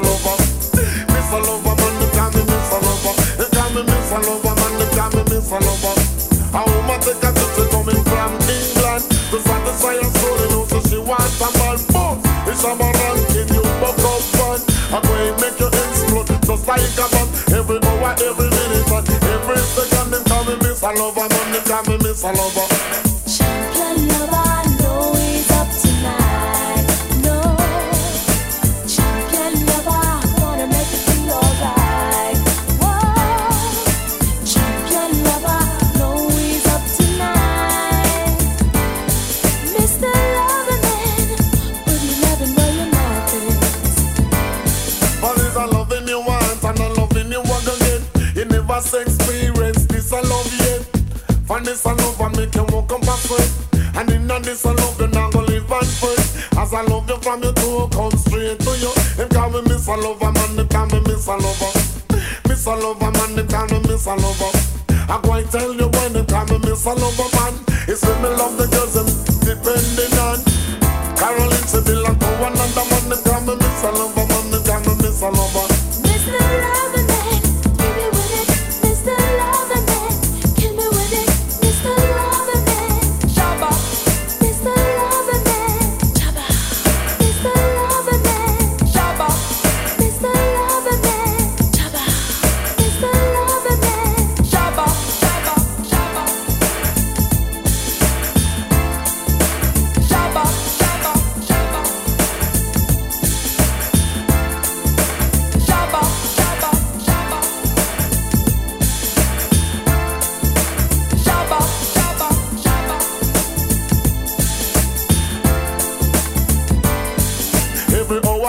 me a lover. Miss lover, man. Them call me a lover. They call me a lover, man. Them call me a lover. A woman take a trip, she coming from England to satisfy her soul. You know, she wants a man. Boom, it's a man ranking you, buck up fun. I'm going to make you explode just like a bomb. Every hour, every minute, every second, them call me a lover, man. Them call me a lover. And up a sweat. And in a this a love you not gonna live and fret. As I love you from your toe come straight to you. Them call me miss a lover man, them call me miss a lover. Miss a lover man, them call me miss a lover. I go and tell you when them call me miss a lover man. It's when me love the girls them depending on. Caroline they like one another man, them call me miss a lover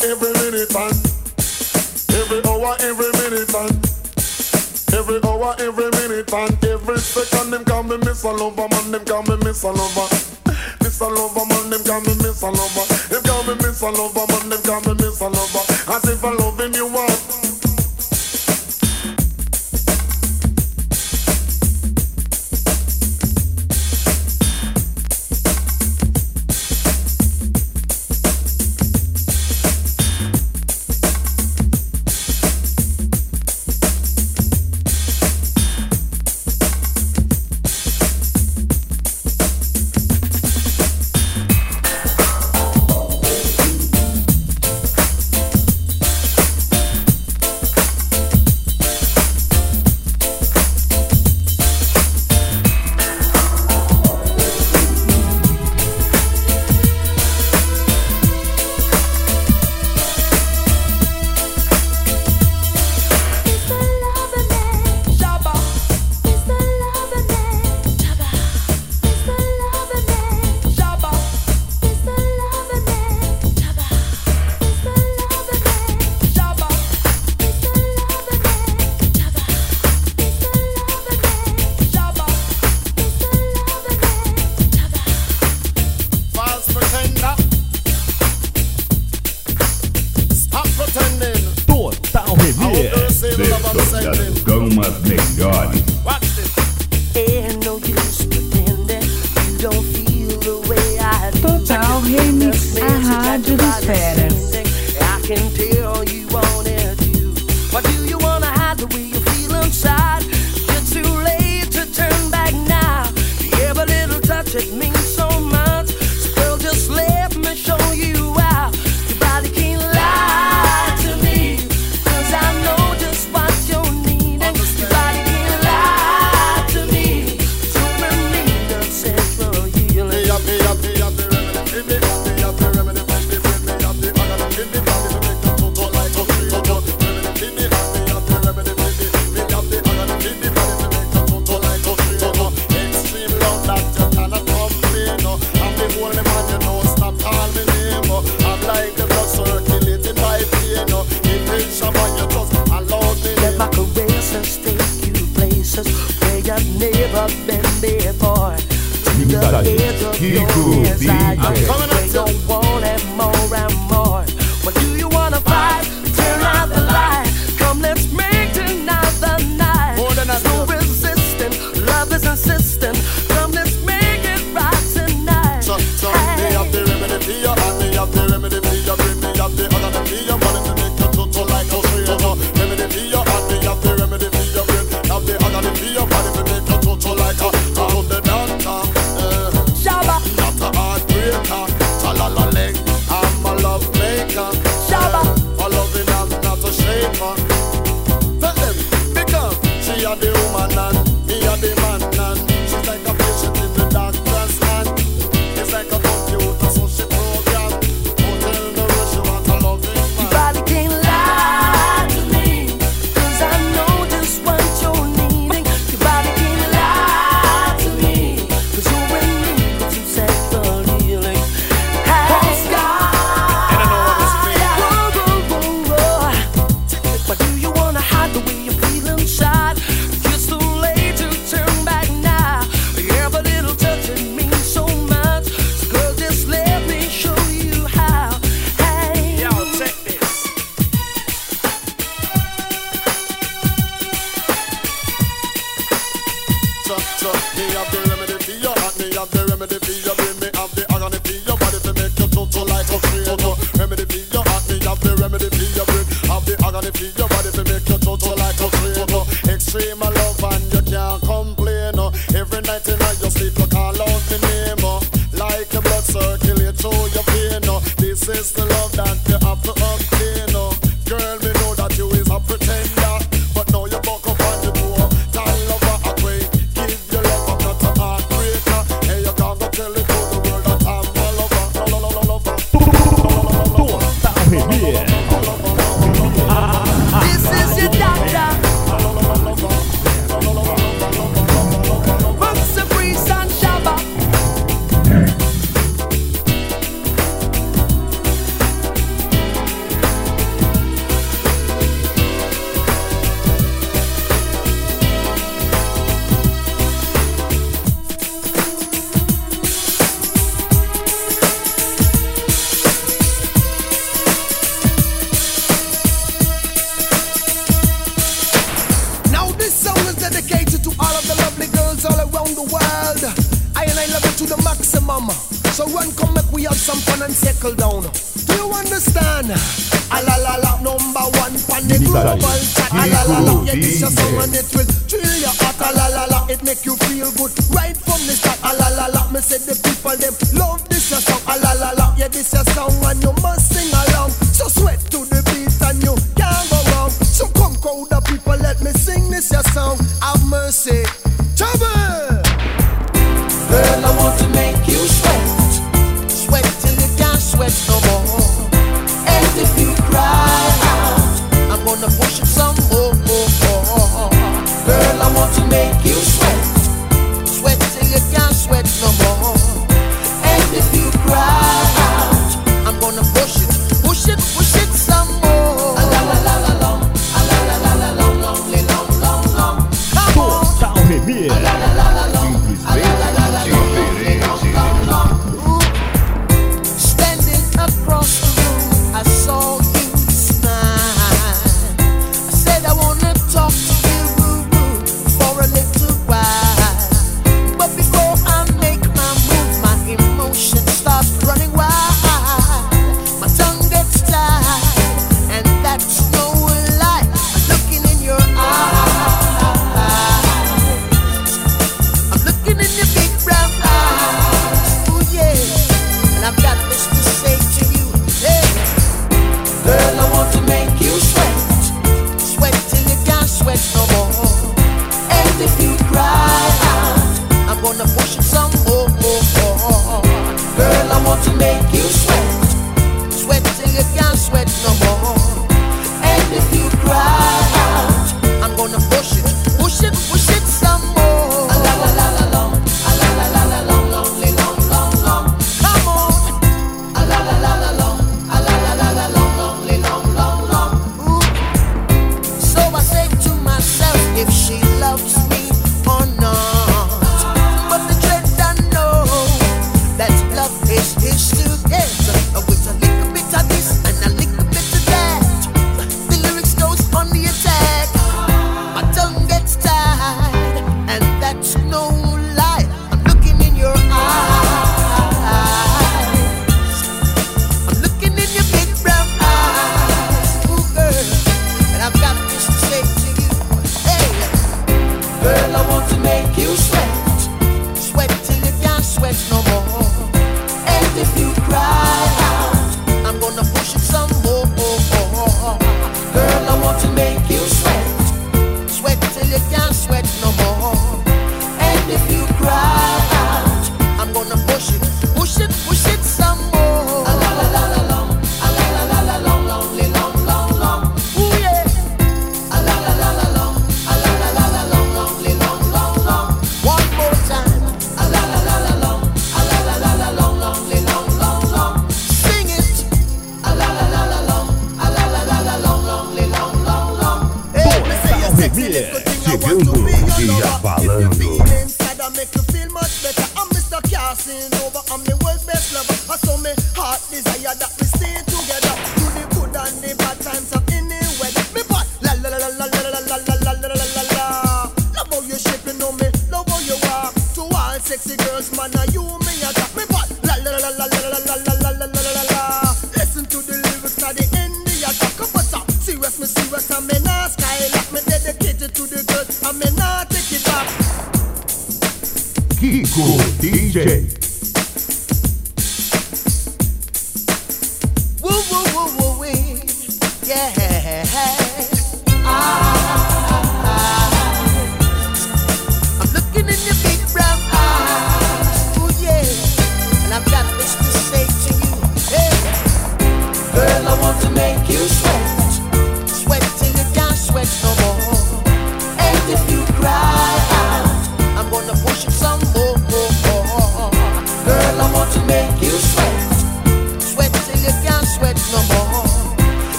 Every minute, and every hour, every minute, and every hour, every minute, and every second, them call me Miss Lover, man, them call me Miss Lover. Miss Lover, man, them call me Miss Lover. Them call me Miss Lover, man, them call me Miss Lover. As if I loving you Total Remix, a rádio do Esfera. Kiko DJ. And if you your body, it make you total like a crater. Extreme love and you can't complain. Every night in you sleep, you call out the name. Like a blood circulate through your vein. This is the love that you have to obtain. One to yeah.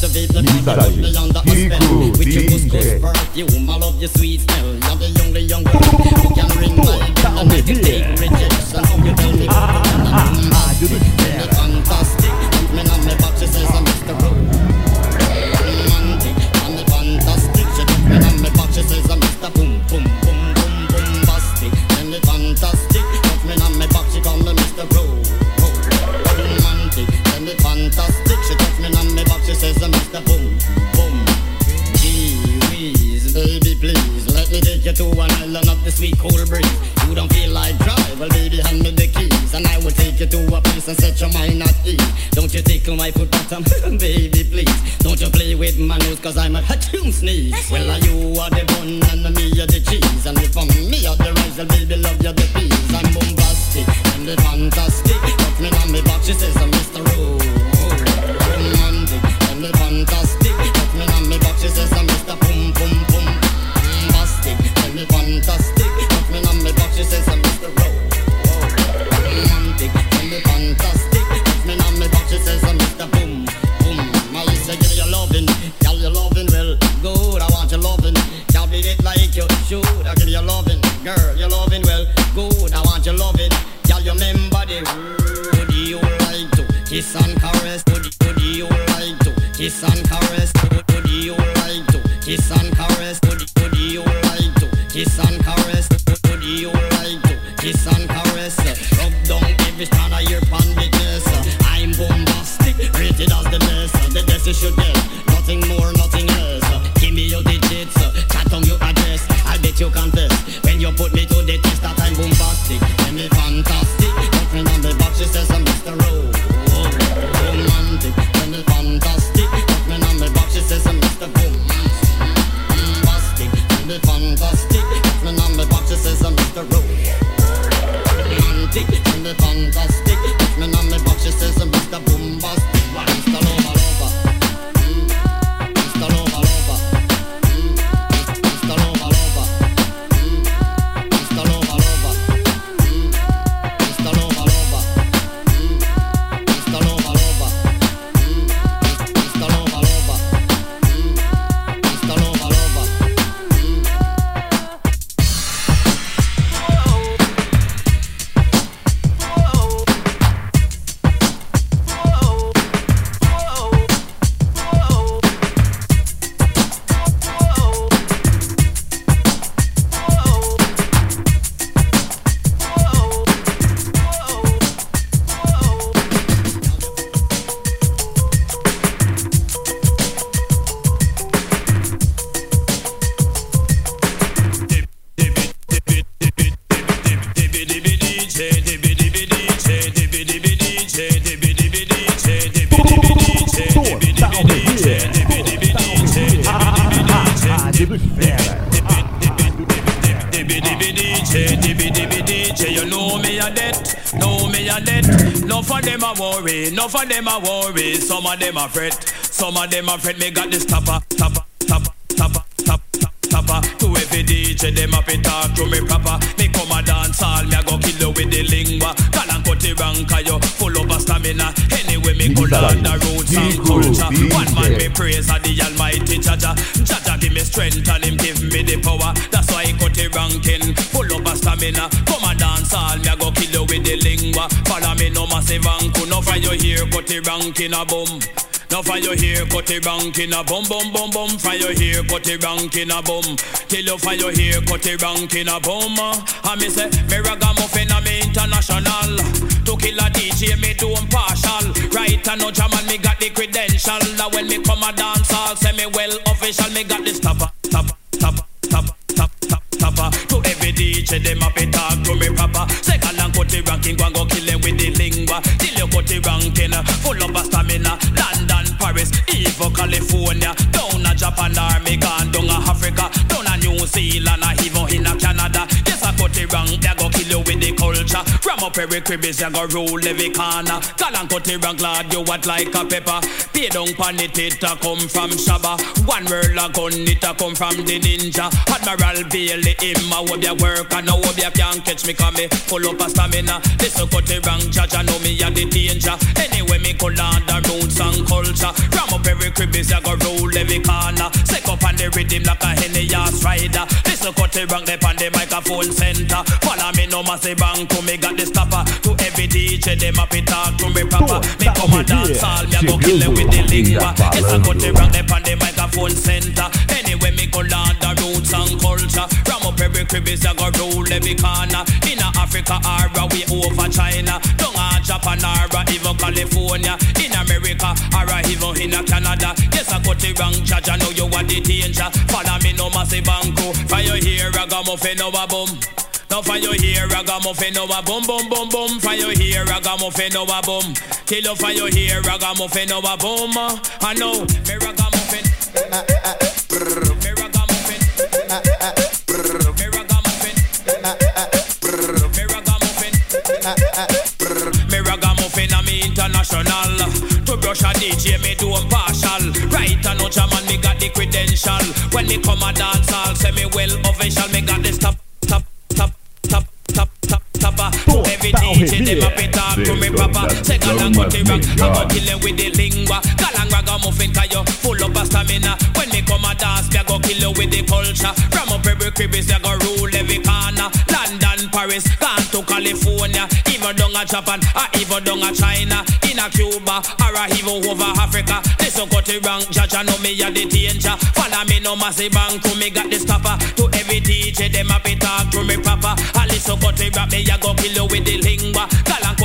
the vape, the people put me spell With your couscous perfume, I love your sweet smell. You're the only young. Girl who can ring my bell And make it take rejection, you tell me what I'm fantastic. the sweet cold breeze. You don't feel like drive, well baby hand me the keys and I will take you to a place and set your mind at ease. Don't you tickle my foot bottom, um, baby please. Don't you play with my nose cause I'm a hatchoon sneeze. Well are you are the bun and me are the cheese and if I'm me are the rice, well baby love you the peas. I'm bombastic, I'm the fantastic, touch me on me box, she says them a worry. Some of them a fret, some of them a fret. Me got this topper, topper, topper, topper, topper, topper. To every DJ, them a fi talk to me proper. Me come a dance all, me a go kill you with the lingua. Call and cut the rank, you full of a stamina. Anyway, me go learn the roots and culture. One man me praise a the Almighty Jah Jah. Jaja give me strength and him give me the power. That's why he cut the ranking, full of a stamina. Come a dance all, me a go kill you with the lingua. Follow massive anku, no for you here, cut the ranking a boom. Now for your hair, cut the rank in a bum bum bum bum. For your hair, cut the rank in a bum. Till you for your hair, cut the rank in a bum. Uh, and me say, me ragamuffin me international. To kill a DJ, me do partial. Right and no jam me got the credential. That when me come a dance, I'll say me well official. Me got the stopper, stopper, stopper, stopper, stopper, stopper. To every DJ, them up it talk to me proper. Second and cut the ranking, go and go kill the lingua. Till you cut the ranking, full of a stamina. London, Paris, even California, down a Japan or me gone down a Africa, down a New Zealand, even in a Canada. Yes, I cut the rank, they go kill you with the culture. Ram up every cribbies, you go rule every corner. Call and cut the rank, lad, you what like a pepper. Pay down pan it, it a come from Shabba. One world a gun, it a come from the ninja. Admiral Bailey, him a hope ya work, and now hope ya can't catch me, come me full up a stamina. This a cut the rank, judge, I know me a the danger. Anyway, me call on the roots and culture. Ram up every cribbies, you go roll every corner. Sick up on the rhythm like a henny ass rider. This a cut the rank, they on the microphone center. Follow me no massive bank to me got the stopper. To every DJ, them up it talk to me proper. Me come and dance all, me a go kill them with the lingua. Yes, I cut the rank, they on the microphone center. Anyway, me go learn the roots and culture. Ram up every cribbies, you go roll every corner. In Africa or we over China. Down a Japan or even California. In America or even in Canada. Yes, I cut the rank, judge, I know you are the danger. Follow me no massive banco. For your hair, ragamuffin no a bum. Now for your hair, ragamuffin no a bum bum bum bum. For your hair, ragamuffin no a bum. Till you for your hair, ragamuffin no a bum. Uh. I know me ragamuffin. Me ragamuffin. Me ragamuffin. Me ragamuffin. Me ragamuffin me international. To brush a DJ me do partial. Right no jam and me got the credential. When me come a dance, I'll say me well official. Me got the stop, To every DJ them up it talk to me proper. Second and cut the rank, I go kill them with the lingua. Galang ragamuffin 'cause you full up stamina. When me come a dance, me go kill you with the culture. Ram up every cribbies, me go rule every corner. London, Paris, gone to California, even down a Japan, or even down a China, in a Cuba, or a even over Africa. This so cut the rank, judge, I know me a the danger. Follow me no massive bank, to me got the stopper. To every DJ, them a be talk to me proper. I listen cut the rank, me a go kill you with the lingua.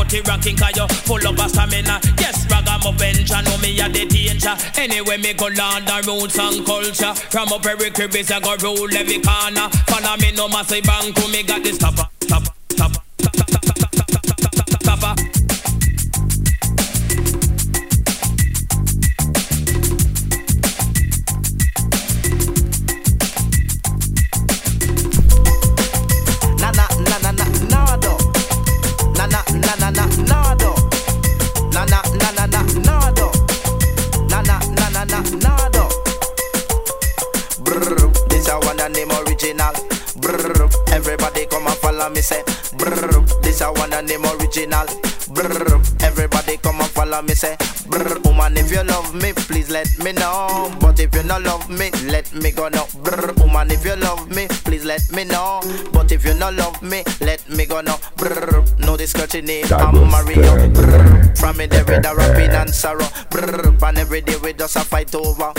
The ranking, cause you full of a stamina. Yes, ragamuffin, I know me a the danger. Anyway, me go learn the roots and culture. From up every cribbies, I go rule every corner. Follow me no massive bank, me got stopper, stopper, know. But if you not love me, let me go now. Brr, woman if you love me, please let me know. But if you not love me, let me go now. Brr, know this girl she name I'm Mario. Brr, from me there with rapping and sorrow. Brr, and every day we just a fight over.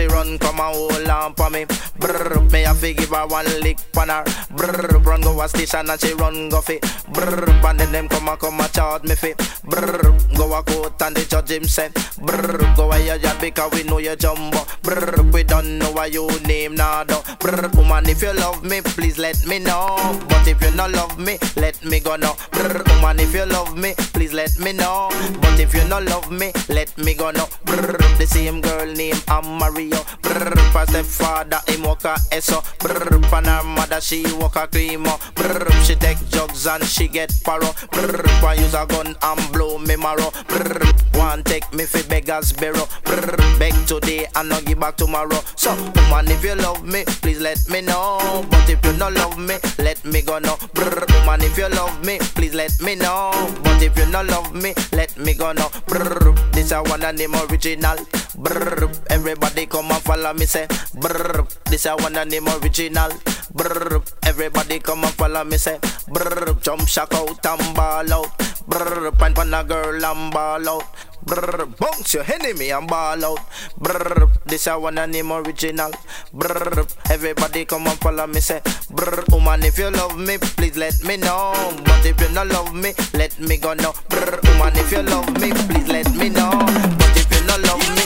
She run come and hold on for me. Brr, me have to give her one lick on her. Brr, run go a station and she run go fit. Brr, and then them come and come and charge me fit. Brr, go a court and the judge him say. Brr, go a your job because we know you jumbo. Brr, we don't know what you name now though. Brr, woman if you love me, please let me know. But if you not love me, let me go now. Brr, woman if you love me, please let me know. But if you not love me, let me go now. Brr, the same girl name I'm Mario. Brr, for stepfather him walk a eso. Brr, for her mother she walk a creamo. Brr, she take drugs and she get paro. Brr, one use a gun and blow me marrow. Brr, one take me fi beggars bureau. Brr, beg today and not give back tomorrow. So, woman, if you love me, please let me know. But if you not love me, let me go now. Brr, woman, if you love me, please let me know. But if you not love me, let me go now. Brr, this a one and name original. Brr, everybody come and follow me say. Brr, this a one and name original. Brr, everybody come and follow me say. Brr, jump shock out and ball out. Brr, pint on a girl and ball out. Brr, bounce your enemy and ball out. Brr, this a one and name original. Brr, everybody come and follow me say. Brr, woman, if you love me, please let me know. But if you not love me, let me go now. Brr, woman, if you love me, please let me know. But if you not love me,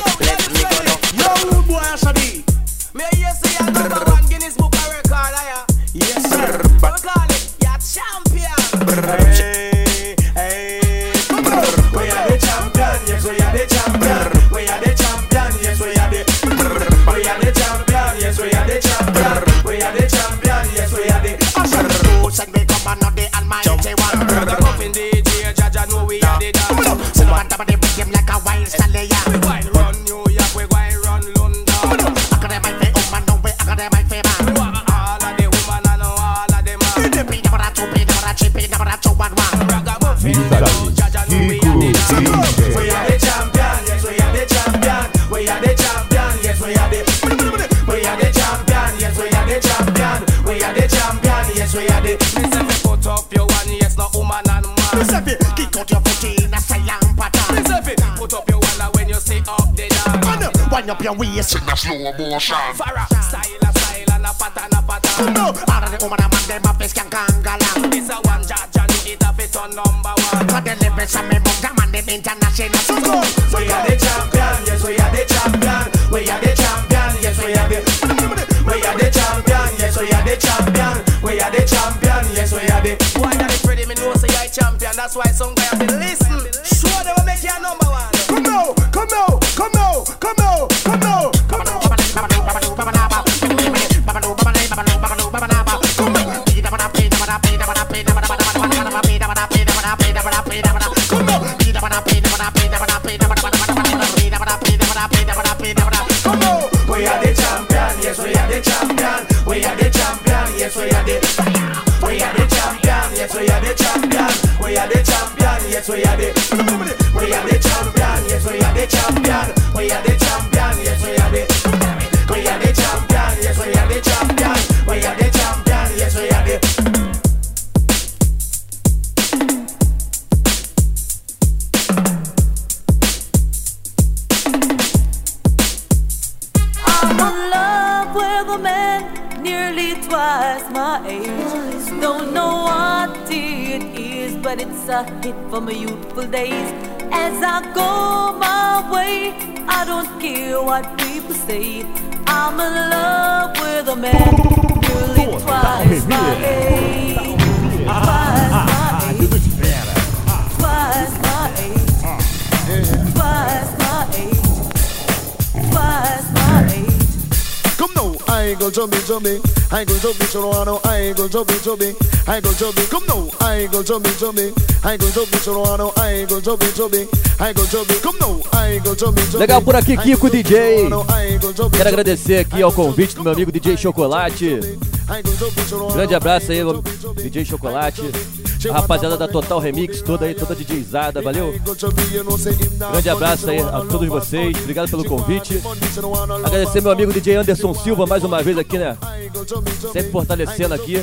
rude you're number one are? Yes, sir. We call it? Champion. We are the champion, yes, we are the. We are the champion, yes, we are the. We are the champion, yes, we are the. We are the champion, yes, we are the. Send me come the almighty one. We are the. Your waist in a slow motion. Farah, style a style and a pattern a pattern. No, all of the woman and man them a face can kangalang. A one judge and it a fit on number one. The lyrics and me them and them international. So go. We are the champion, yes we are the champion. We are the champion, yes we are the. We are the champion, yes we are the champion. We are the champion, yes we are the. Why that is ready? Me know say a champion. That's why some guy have listen. Show them what make you a number one. Come now, come now, come now, come now, We are the champion, yes we are the champion. We are the nearly twice my age. Don't know what it is, but it's a hit from my youthful days. As I go my way, I don't care what people say. I'm in love with a man nearly twice my age. Twice I go chubby chubby, I go chubby chorano, I go chubby chubby, I go chubby. Come now, I go chubby chubby, I go chubby chorano, I go chubby chubby, I go chubby. Come now, I go chubby chubby. Legal por aqui, Kiko DJ. I go chubby Quero agradecer aqui ao convite do meu amigo DJ Chocolate. Grande abraço aí, DJ Chocolate. A rapaziada da Total Remix, toda aí, toda DJzada, valeu? Grande abraço aí a todos vocês, obrigado pelo convite. Agradecer meu amigo DJ Anderson Silva mais uma vez aqui, né? Sempre fortalecendo aqui,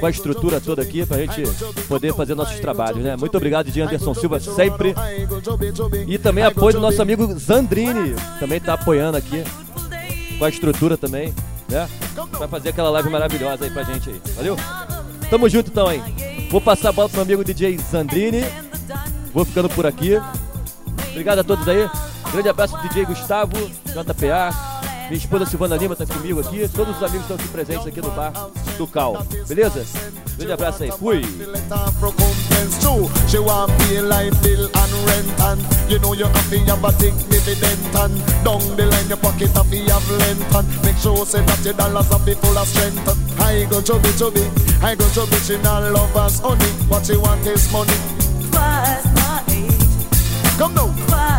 com a estrutura toda aqui, pra gente poder fazer nossos trabalhos, né? Muito obrigado, DJ Anderson Silva, sempre. E também apoio do nosso amigo Zandrini, também tá apoiando aqui, com a estrutura também, né? Vai fazer aquela live maravilhosa aí pra gente aí, valeu? Tamo junto então aí. Vou passar a bola pro meu amigo DJ Zandrini. Vou ficando por aqui. Obrigado a todos aí. Grande abraço do DJ Gustavo, JPA. Minha esposa Silvana Lima tá comigo aqui. Todos os amigos estão aqui presentes aqui no bar do Cal. Beleza? Grande abraço aí. Fui! Come now.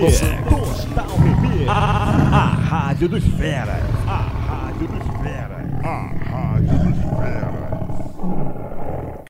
Total Remix. A, a, a Rádio dos Feras.